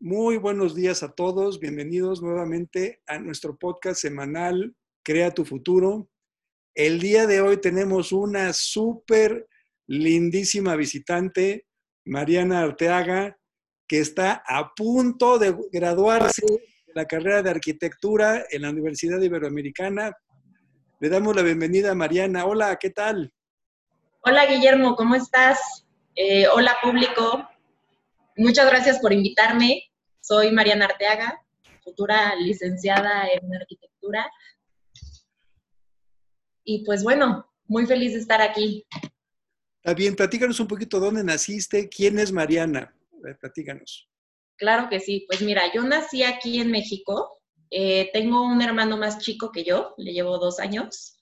Muy buenos días a todos. Bienvenidos nuevamente a nuestro podcast semanal Crea tu futuro. El día de hoy tenemos una súper lindísima visitante, Mariana Arteaga, que está a punto de graduarse de la carrera de arquitectura en la Universidad Iberoamericana. Le damos la bienvenida a Mariana. Hola, ¿qué tal? Hola, Guillermo, ¿cómo estás? Eh, hola, público. Muchas gracias por invitarme. Soy Mariana Arteaga, futura licenciada en arquitectura. Y pues bueno, muy feliz de estar aquí. Está bien, platícanos un poquito dónde naciste, quién es Mariana. Platícanos. Claro que sí, pues mira, yo nací aquí en México. Eh, tengo un hermano más chico que yo, le llevo dos años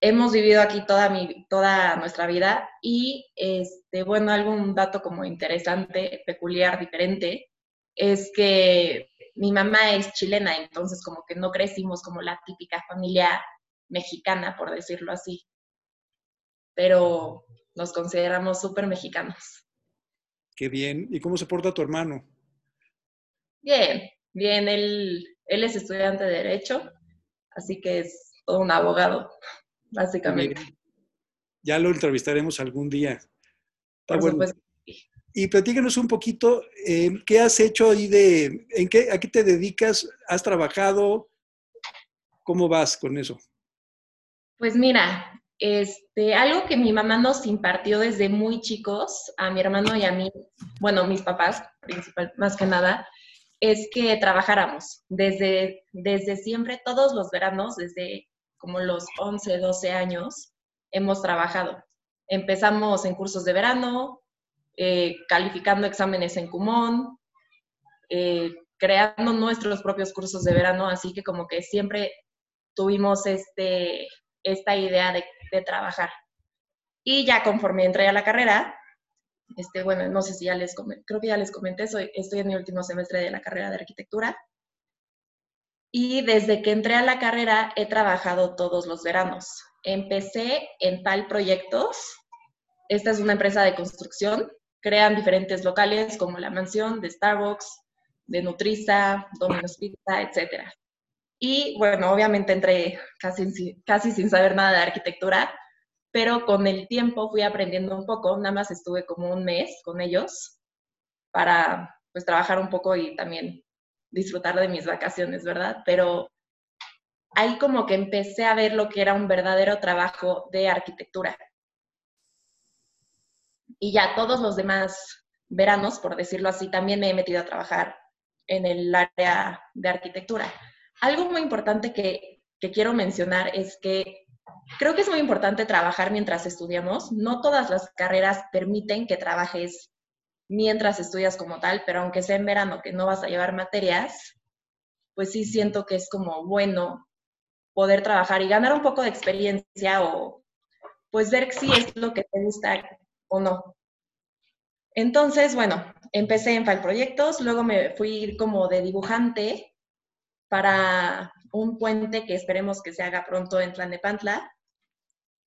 hemos vivido aquí toda, mi, toda nuestra vida y, este, bueno, algún dato como interesante, peculiar, diferente, es que mi mamá es chilena, entonces como que no crecimos como la típica familia mexicana, por decirlo así, pero nos consideramos súper mexicanos. Qué bien. ¿Y cómo se porta tu hermano? Bien, bien. Él, él es estudiante de Derecho, así que es todo un abogado básicamente. Ya lo entrevistaremos algún día. Y platícanos un poquito, eh, ¿qué has hecho ahí de, en qué, a qué te dedicas? ¿Has trabajado? ¿Cómo vas con eso? Pues mira, este, algo que mi mamá nos impartió desde muy chicos, a mi hermano y a mí, bueno, mis papás, principal, más que nada, es que trabajáramos desde, desde siempre, todos los veranos, desde como los 11, 12 años, hemos trabajado. Empezamos en cursos de verano, eh, calificando exámenes en Kumon, eh, creando nuestros propios cursos de verano, así que como que siempre tuvimos este, esta idea de, trabajar. Y ya conforme entré a la carrera, este, bueno, no sé si ya les creo que ya les comenté, soy, estoy en mi último semestre de la carrera de arquitectura y desde que entré a la carrera he trabajado todos los veranos. Empecé en tal proyectos. Esta es una empresa de construcción. Crean diferentes locales como la mansión de Starbucks, de Nutriza, Domino's Pizza, etc. Y bueno, obviamente entré casi, casi sin saber nada de arquitectura, pero con el tiempo fui aprendiendo un poco. Nada más estuve como un mes con ellos para pues trabajar un poco y también disfrutar de mis vacaciones, ¿verdad? Pero ahí como que empecé a ver lo que era un verdadero trabajo de arquitectura. Y ya todos los demás veranos, por decirlo así, también me he metido a trabajar en el área de arquitectura. Algo muy importante que, quiero mencionar es que creo que es muy importante trabajar mientras estudiamos. No todas las carreras permiten que trabajes mientras estudias como tal, pero aunque sea en verano que no vas a llevar materias, pues sí siento que es como bueno poder trabajar y ganar un poco de experiencia o pues ver si es lo que te gusta o no. Entonces, bueno, empecé en File Proyectos, luego me fui como de dibujante para un puente que esperemos que se haga pronto en Tlanepantla.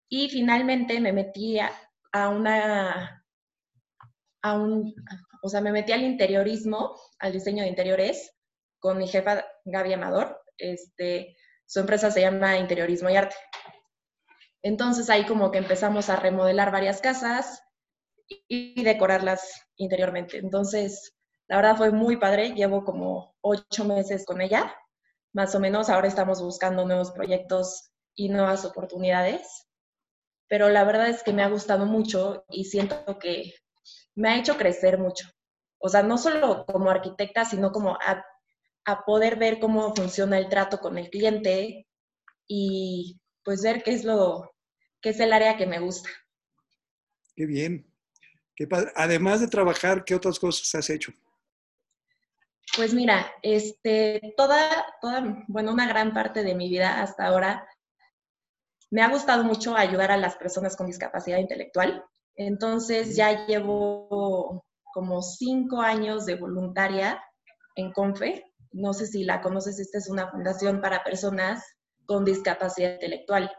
Y finalmente me metí a una a un, o sea, me metí al interiorismo, al diseño de interiores, con mi jefa Gaby Amador. Este, su empresa se llama Interiorismo y Arte. Entonces ahí como que empezamos a remodelar varias casas y decorarlas interiormente. Entonces, la verdad fue muy padre. Llevo como ocho meses con ella, más o menos. Ahora estamos buscando nuevos proyectos y nuevas oportunidades. Pero la verdad es que me ha gustado mucho y siento que me ha hecho crecer mucho. O sea, no solo como arquitecta, sino como a, poder ver cómo funciona el trato con el cliente y pues ver qué es lo, qué es el área que me gusta. Qué bien. Qué Además de trabajar, ¿qué otras cosas has hecho? Pues mira, este, toda, toda, bueno, una gran parte de mi vida hasta ahora me ha gustado mucho ayudar a las personas con discapacidad intelectual. Entonces ya llevo como cinco años de voluntaria en CONFE. No sé si la conoces, esta es una fundación para personas con discapacidad intelectual.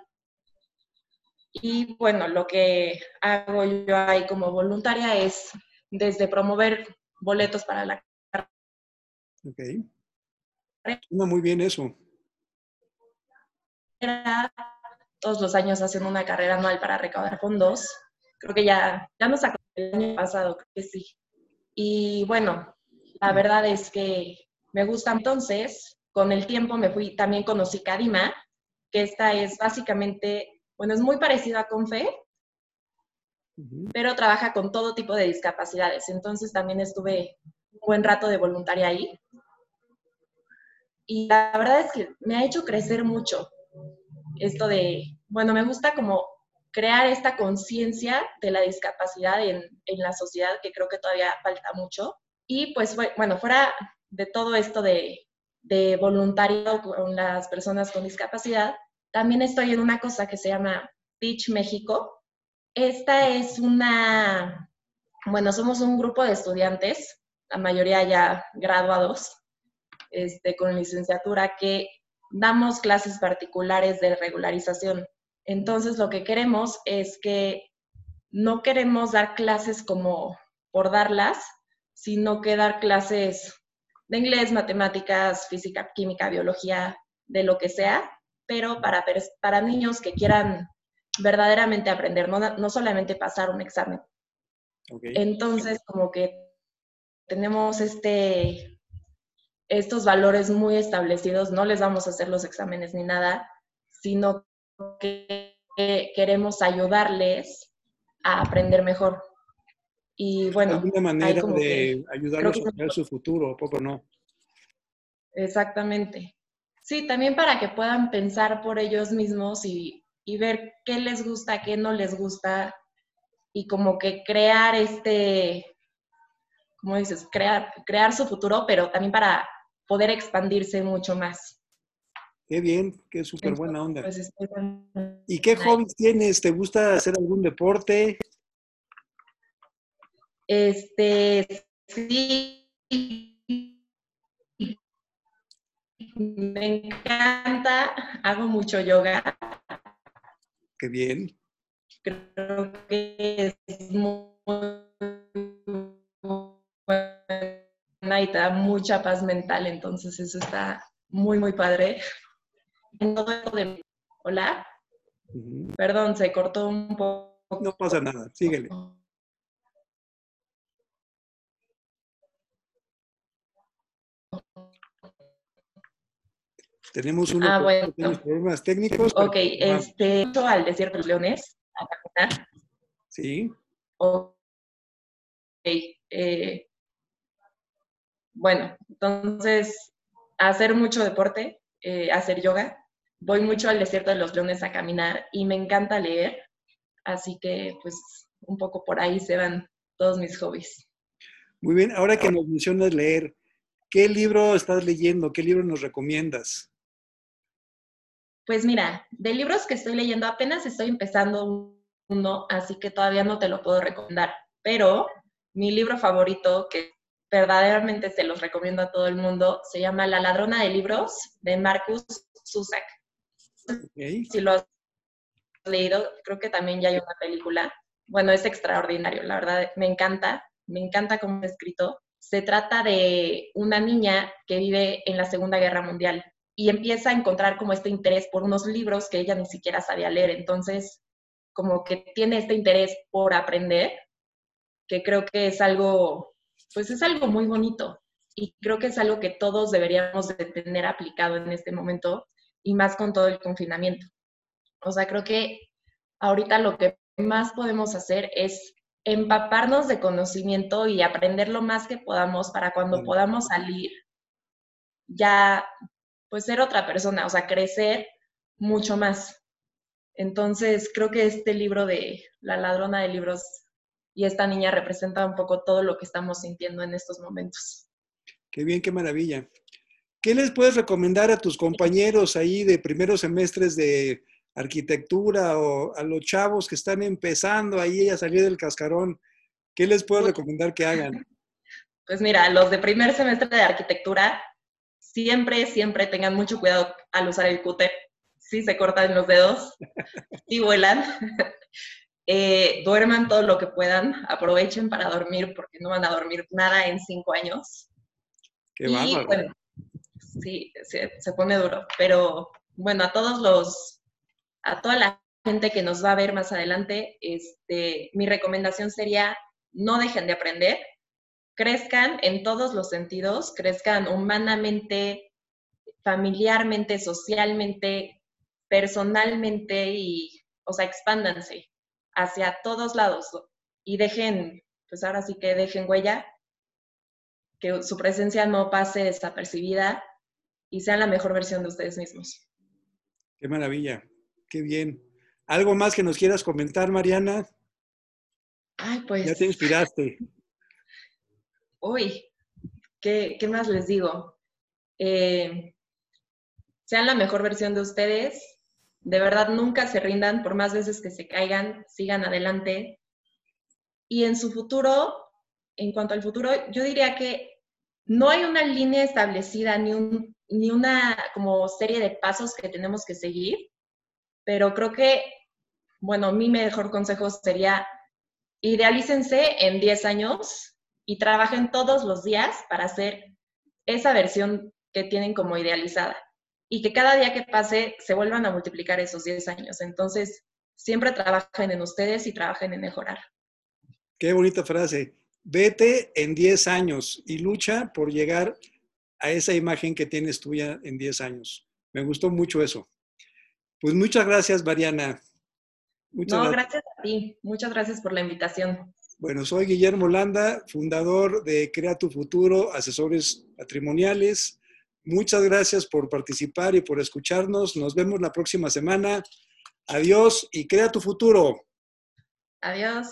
Y bueno, lo que hago yo ahí como voluntaria es desde promover boletos para la Ok. Suena muy bien eso. Todos los años hacen una carrera anual para recaudar fondos. Creo que ya, ya nos acordamos el año pasado, creo que sí. Y bueno, la verdad es que me gusta. Entonces, con el tiempo me fui, también conocí Cadima, que esta es básicamente, bueno, es muy parecida a Confe, pero trabaja con todo tipo de discapacidades. Entonces también estuve un buen rato de voluntaria ahí. Y la verdad es que me ha hecho crecer mucho esto de, bueno, me gusta como crear esta conciencia de la discapacidad en, en, la sociedad, que creo que todavía falta mucho. Y pues, bueno, fuera de todo esto de, de voluntario con las personas con discapacidad, también estoy en una cosa que se llama Pitch México. Esta es una, bueno, somos un grupo de estudiantes, la mayoría ya graduados, este, con licenciatura, que damos clases particulares de regularización. Entonces, lo que queremos es que no queremos dar clases como por darlas, sino que dar clases de inglés, matemáticas, física, química, biología, de lo que sea, pero para, para niños que quieran verdaderamente aprender, no, no solamente pasar un examen. Entonces, como que tenemos este, estos valores muy establecidos, no les vamos a hacer los exámenes ni nada, sino que queremos ayudarles a aprender mejor. Y bueno, alguna manera de ayudarlos a crear su futuro, poco no. Exactamente. Sí, también para que puedan pensar por ellos mismos y, y, ver qué les gusta, qué no les gusta y como que crear este, como dices, crear, crear su futuro, pero también para poder expandirse mucho más. Qué bien, qué súper buena onda. Pues, ¿Y qué hobbies tienes? ¿Te gusta hacer algún deporte? Este, sí. Me encanta, hago mucho yoga. Qué bien. Creo que es muy buena y te da mucha paz mental, entonces eso está muy, muy padre. Hola. Perdón, se cortó un poco. No pasa nada, síguele. Tenemos unos, ah, problemas técnicos. Ok, este, al desierto de los leones, a Sí. Ok. Eh, bueno, entonces, hacer mucho deporte, eh, hacer yoga. Voy mucho al desierto de los leones a caminar y me encanta leer. Así que, pues, un poco por ahí se van todos mis hobbies. Muy bien, ahora que nos mencionas leer, ¿qué libro estás leyendo? ¿Qué libro nos recomiendas? Pues mira, de libros que estoy leyendo apenas estoy empezando uno, así que todavía no te lo puedo recomendar, pero mi libro favorito, que verdaderamente se los recomiendo a todo el mundo, se llama La ladrona de libros de Marcus Zusak. Si lo has leído, creo que también ya hay una película. Bueno, es extraordinario, la verdad, me encanta, me encanta cómo es escrito. Se trata de una niña que vive en la Segunda Guerra Mundial y empieza a encontrar como este interés por unos libros que ella ni siquiera sabía leer. Entonces, como que tiene este interés por aprender, que creo que es algo, pues es algo muy bonito y creo que es algo que todos deberíamos de tener aplicado en este momento y más con todo el confinamiento. O sea, creo que ahorita lo que más podemos hacer es empaparnos de conocimiento y aprender lo más que podamos para cuando podamos salir ya pues ser otra persona, o sea, crecer mucho más. Entonces, creo que este libro de La ladrona de libros y esta niña representa un poco todo lo que estamos sintiendo en estos momentos. Qué bien, qué maravilla. ¿Qué les puedes recomendar a tus compañeros ahí de primeros semestres de arquitectura o a los chavos que están empezando ahí a salir del cascarón? ¿Qué les puedes pues recomendar que hagan? Pues mira, los de primer semestre de arquitectura, siempre, siempre tengan mucho cuidado al usar el cúter. Si se cortan los dedos, si vuelan. Eh, duerman todo lo que puedan, aprovechen para dormir porque no van a dormir nada en cinco años. Qué. Bueno, sí, se, se pone duro, pero bueno, a todos los, a toda la gente que nos va a ver más adelante, este, mi recomendación sería no dejen de aprender, crezcan en todos los sentidos, crezcan humanamente, familiarmente, socialmente, personalmente y, o sea, expándanse hacia todos lados y dejen, pues ahora sí que dejen huella, que su presencia no pase desapercibida y sean la mejor versión de ustedes mismos. Qué maravilla, qué bien. ¿Algo más que nos quieras comentar, Mariana? Ay, pues. Ya te inspiraste. Uy, ¿qué, más les digo? Eh, sean la mejor versión de ustedes. De verdad, nunca se rindan, por más veces que se caigan, sigan adelante. Y en su futuro, en cuanto al futuro, yo diría que no hay una línea establecida ni, un, ni una como serie de pasos que tenemos que seguir, pero creo que, bueno, mi mejor consejo sería idealícense en 10 años y trabajen todos los días para hacer esa versión que tienen como idealizada y que cada día que pase se vuelvan a multiplicar esos 10 años. Entonces, siempre trabajen en ustedes y trabajen en mejorar. Qué bonita frase. Vete en 10 años y lucha por llegar a esa imagen que tienes tuya en 10 años. Me gustó mucho eso. Pues muchas gracias, Mariana. no, gracias a ti. Muchas gracias por la invitación. Bueno, soy Guillermo Landa, fundador de Crea tu Futuro, asesores patrimoniales. Muchas gracias por participar y por escucharnos. Nos vemos la próxima semana. Adiós y crea tu futuro. Adiós.